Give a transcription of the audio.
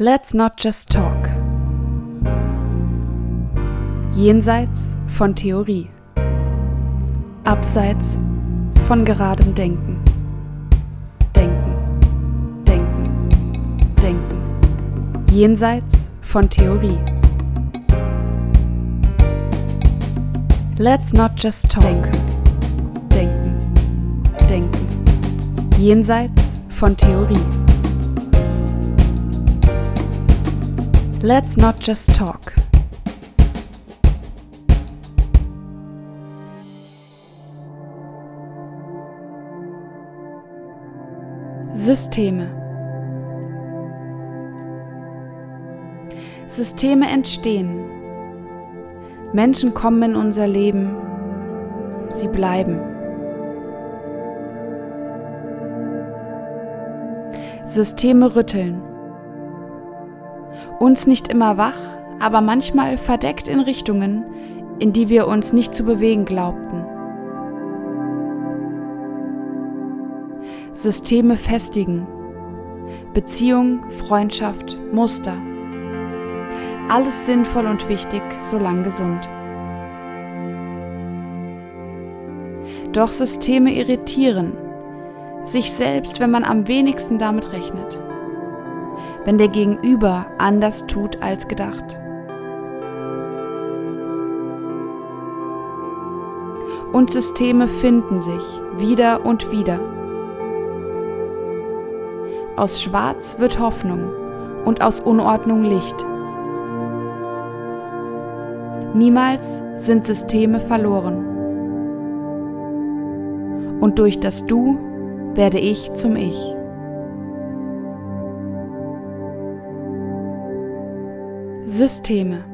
Let's not just talk. Jenseits von Theorie. Abseits von geradem Denken. Denken, denken, denken. Jenseits von Theorie. Let's not just talk. Denken, denken, denken. Jenseits von Theorie. Let's not just talk. Systeme. Systeme entstehen. Menschen kommen in unser Leben. Sie bleiben. Systeme rütteln uns nicht immer wach, aber manchmal verdeckt in Richtungen, in die wir uns nicht zu bewegen glaubten. Systeme festigen, Beziehung, Freundschaft, Muster. Alles sinnvoll und wichtig, solang gesund. Doch Systeme irritieren, sich selbst, wenn man am wenigsten damit rechnet wenn der Gegenüber anders tut als gedacht. Und Systeme finden sich wieder und wieder. Aus Schwarz wird Hoffnung und aus Unordnung Licht. Niemals sind Systeme verloren. Und durch das Du werde ich zum Ich. Systeme